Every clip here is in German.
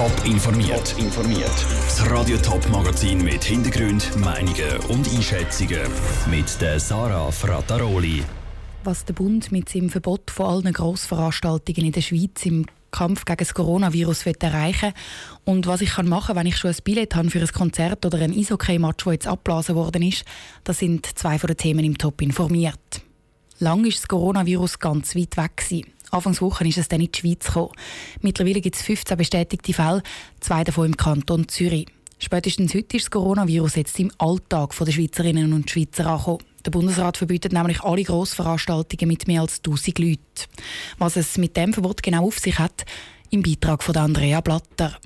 Top informiert. informiert. Das Radio Top Magazin mit Hintergrund, Meinungen und Einschätzungen mit der Sarah Frataroli. Was der Bund mit seinem Verbot von allen Grossveranstaltungen in der Schweiz im Kampf gegen das Coronavirus erreichen und was ich machen kann, wenn ich schon ein Billett habe für ein Konzert oder ein Eishockey-Match, das jetzt abgeblasen worden ist, das sind zwei von den Themen im Top informiert. Lang ist das Coronavirus ganz weit weg. Gewesen. Anfangswoche ist es dann in die Schweiz gekommen. Mittlerweile gibt es 15 bestätigte Fälle, zwei davon im Kanton Zürich. Spätestens heute ist das Coronavirus jetzt im Alltag der Schweizerinnen und Schweizer angekommen. Der Bundesrat verbietet nämlich alle Grossveranstaltungen mit mehr als 1000 Leuten. Was es mit dem Verbot genau auf sich hat, im Beitrag von Andrea Blatter.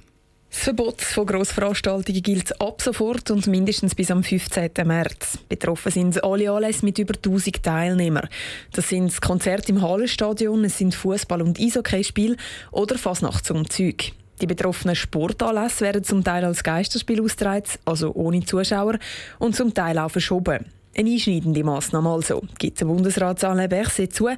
Das Verbot von Grossveranstaltungen gilt ab sofort und mindestens bis am 15. März. Betroffen sind alle Anlässe mit über 1000 Teilnehmern. Das sind Konzerte im Hallenstadion, es sind Fußball- und Eishockeyspiele oder Fasnachtsumzüge. Die betroffenen Sportanlässe werden zum Teil als Geisterspiel ausgetragen, also ohne Zuschauer, und zum Teil auch verschoben. Eine einschneidende Massnahme also, gibt der Bundesrat Alain Berset zu,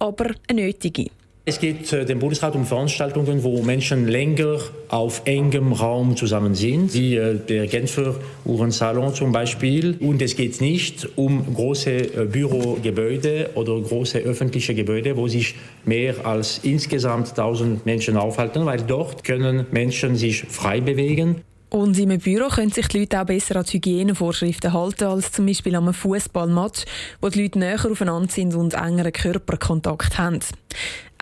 aber eine nötige. Es geht äh, dem Bundesrat um Veranstaltungen, wo Menschen länger auf engem Raum zusammen sind, wie äh, der Genfer Uhrensalon zum Beispiel. Und es geht nicht um große äh, Bürogebäude oder große öffentliche Gebäude, wo sich mehr als insgesamt 1000 Menschen aufhalten, weil dort können Menschen sich frei bewegen. Und im Büro können sich die Leute auch besser an die Hygienevorschriften halten als zum Beispiel am Fußballmatch, wo die Leute näher aufeinander sind und engeren Körperkontakt haben.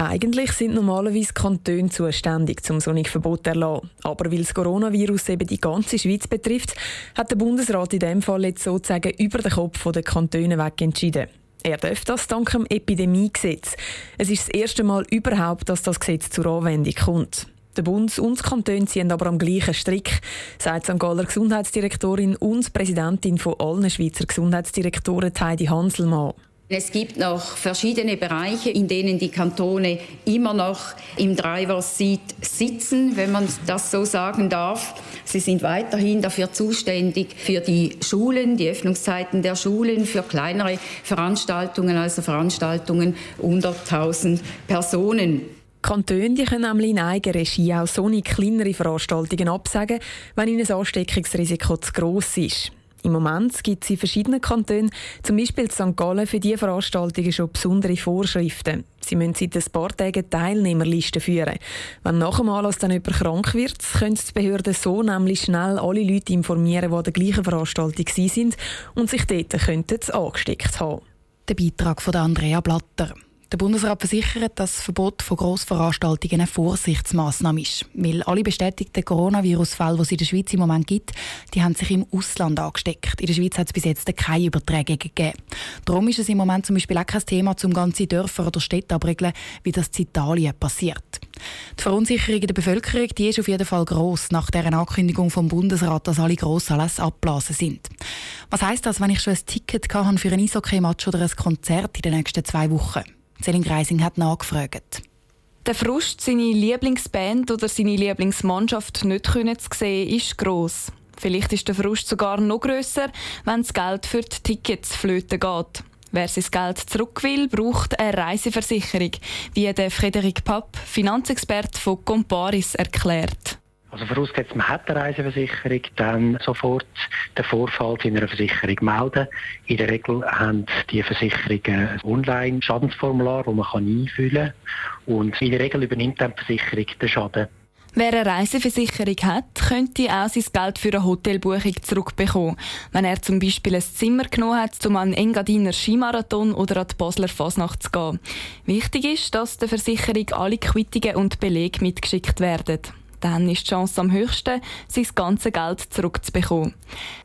Eigentlich sind normalerweise Kantone zuständig, um so ein Verbot zu erlassen. Aber weil das Coronavirus eben die ganze Schweiz betrifft, hat der Bundesrat in diesem Fall jetzt sozusagen über den Kopf der Kantone weg entschieden. Er darf das dank dem Epidemiegesetz. Es ist das erste Mal überhaupt, dass das Gesetz zur Anwendung kommt. Der Bund und die Kantone ziehen aber am gleichen Strick, sagt St. Galler Gesundheitsdirektorin und Präsidentin von allen Schweizer Gesundheitsdirektoren Heidi Hanselmann. Es gibt noch verschiedene Bereiche, in denen die Kantone immer noch im Driver's Seat sitzen, wenn man das so sagen darf. Sie sind weiterhin dafür zuständig für die Schulen, die Öffnungszeiten der Schulen, für kleinere Veranstaltungen, also Veranstaltungen unter 1000 Personen. Kantone die können nämlich in eigener Regie auch so kleinere Veranstaltungen absagen, wenn ihnen das Ansteckungsrisiko zu gross ist. Im Moment gibt es in verschiedenen Kantonen, zum Beispiel in St. Gallen, für diese Veranstaltungen schon besondere Vorschriften. Sie müssen seit ein paar Tagen Teilnehmerlisten führen. Wenn nach dem Anlass dann jemand krank wird, können die Behörden so nämlich schnell alle Leute informieren, die an der gleichen Veranstaltung sind und sich dort angesteckt haben. Der Beitrag von Andrea Blatter. Der Bundesrat versichert, dass das Verbot von Grossveranstaltungen eine Vorsichtsmaßnahme ist. Weil alle bestätigten Coronavirus-Fälle, die es in der Schweiz im Moment gibt, die haben sich im Ausland angesteckt. In der Schweiz hat es bis jetzt keine Überträge gegeben. Darum ist es im Moment zum Beispiel auch kein Thema, um ganze Dörfer oder Städte abregeln, wie das in Italien passiert. Die Verunsicherung in der Bevölkerung die ist auf jeden Fall gross nach der Ankündigung vom Bundesrat, dass alle Grossanlässe abblasen sind. Was heisst das, wenn ich schon ein Ticket für ein Eishockey-Match oder ein Konzert in den nächsten zwei Wochen? Selin Greising hat nachgefragt. Der Frust, seine Lieblingsband oder seine Lieblingsmannschaft nicht zu sehen, ist gross. Vielleicht ist der Frust sogar noch grösser, wenn das Geld für die Tickets flöten geht. Wer sein Geld zurück will, braucht eine Reiseversicherung, wie der Frederik Papp, Finanzexperte von Comparis, erklärt. Also vorausgesetzt, man hat eine Reiseversicherung, dann sofort den Vorfall in einer Versicherung melden. In der Regel haben die Versicherungen ein Online-Schadensformular, das man einfüllen kann. Und in der Regel übernimmt dann die Versicherung den Schaden. Wer eine Reiseversicherung hat, könnte auch sein Geld für eine Hotelbuchung zurückbekommen. Wenn er zum Beispiel ein Zimmer genommen hat, um an den Engadiner Skimarathon oder an die Basler Fasnacht zu gehen. Wichtig ist, dass der Versicherung alle Quittungen und Belege mitgeschickt werden dann ist die Chance am höchsten, sein ganzes Geld zurückzubekommen.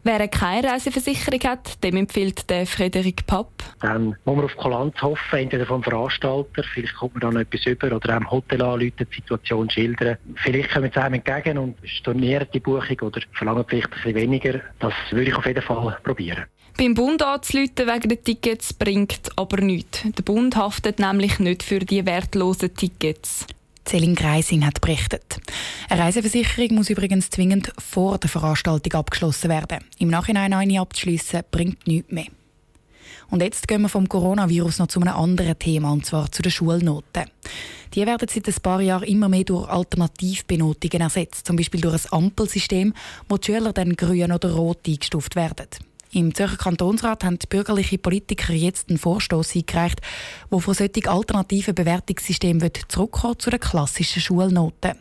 Wer keine Reiseversicherung hat, dem empfiehlt der Frederik Papp. Dann muss man auf Kulanz hoffen, entweder vom Veranstalter, vielleicht kommt man da noch etwas über, oder am Hotel anrufen, die Situation schildern. Vielleicht kommen sie einem entgegen und stornieren die Buchung oder verlangen vielleicht ein bisschen weniger. Das würde ich auf jeden Fall probieren. Beim Bund anzuleuten wegen der Tickets bringt aber nichts. Der Bund haftet nämlich nicht für die wertlosen Tickets. Celine Greising hat berichtet. Eine Reiseversicherung muss übrigens zwingend vor der Veranstaltung abgeschlossen werden. Im Nachhinein eine abzuschliessen bringt nichts mehr. Und jetzt gehen wir vom Coronavirus noch zu einem anderen Thema, und zwar zu den Schulnoten. Die werden seit ein paar Jahren immer mehr durch Alternativbenotungen ersetzt, zum Beispiel durch ein Ampelsystem, wo die Schüler dann grün oder rot eingestuft werden. Im Zürcher Kantonsrat haben die bürgerlichen Politiker jetzt einen Vorstoß eingereicht, der von solchen alternativen Bewertungssystemen zurückkommen zu den klassischen Schulnoten.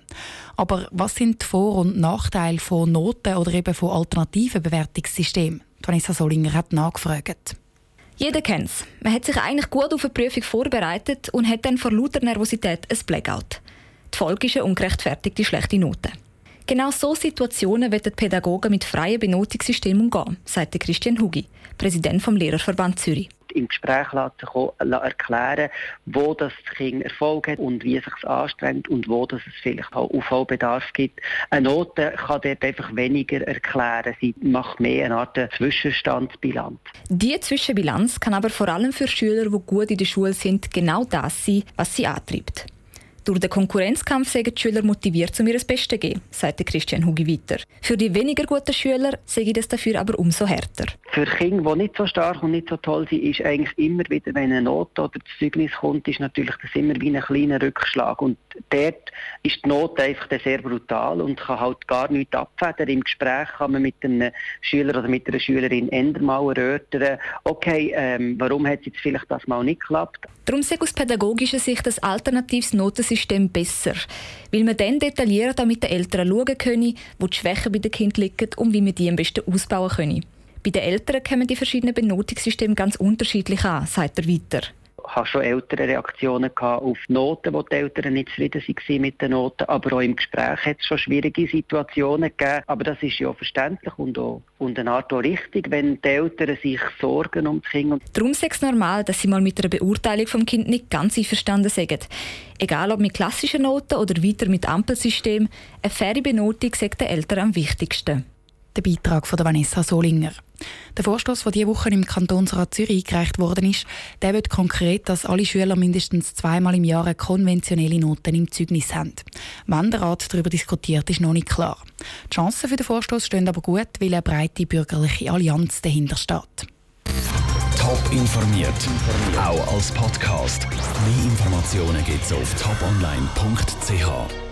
Aber was sind die Vor- und Nachteile von Noten oder eben von alternativen Bewertungssystemen? Vanessa Solinger hat nachgefragt. Jeder kennt es. Man hat sich eigentlich gut auf eine Prüfung vorbereitet und hat dann vor lauter Nervosität ein Blackout. Die Folge ist eine ungerechtfertigte schlechte Note. Genau so Situationen werden Pädagogen mit freien Benotungssystemen umgehen, sagte Christian Hugi, Präsident vom Lehrerverband Zürich im Gespräch auch erklären, wo das Kind Erfolg hat und wie es sich anstrengt und wo das es vielleicht auch Aufholbedarf gibt. Eine Note kann dort einfach weniger erklären. Sie macht mehr eine Art Zwischenstandsbilanz. Diese Zwischenbilanz kann aber vor allem für Schüler, die gut in der Schule sind, genau das sein, was sie antreibt. Durch den Konkurrenzkampf sind die Schüler motiviert, um ihr Bestes zu geben, sagte Christian Hugi weiter. Für die weniger guten Schüler sehe das dafür aber umso härter. Für Kinder, die nicht so stark und nicht so toll sind, ist eigentlich immer wieder, wenn eine Note oder das Zeugnis kommt, ist natürlich das immer wie ein kleiner Rückschlag. Und dort ist die Note einfach sehr brutal und kann halt gar nichts abfedern. Im Gespräch kann man mit einem Schüler oder mit einer Schülerin ändern mal erörtern, okay, ähm, warum hat es jetzt vielleicht das mal nicht geklappt. Darum sehe aus pädagogischer Sicht das alternatives Notensystem besser, weil man dann detailliert auch mit den Eltern schauen können, wo die Schwächen bei den Kindern liegen und wie man die am besten ausbauen können. Bei den Eltern kommen die verschiedenen Benotungssysteme ganz unterschiedlich an, sagt er weiter habe schon ältere Reaktionen auf Noten, wo die Eltern nicht zufrieden waren mit den Noten. Aber auch im Gespräch hat es schon schwierige Situationen gegeben. Aber das ist ja verständlich und, auch, und eine Art auch richtig, wenn die Eltern sich Sorgen um das Kind Darum ist es normal, dass sie mal mit einer Beurteilung vom Kind nicht ganz einverstanden sind. Egal ob mit klassischen Noten oder weiter mit Ampelsystem, eine faire Benotung sagt den Eltern am wichtigsten. Der Beitrag von Vanessa Solinger. Der Vorstoß, der diese Woche im Kantonsrat Zürich eingereicht worden ist, der wird konkret, dass alle Schüler mindestens zweimal im Jahr konventionelle Noten im Zeugnis haben. Wann der Rat darüber diskutiert, ist noch nicht klar. Die Chancen für den Vorstoß stehen aber gut, weil eine breite bürgerliche Allianz dahinter steht. Top informiert, auch als Podcast. Mehr Informationen gibt es auf toponline.ch.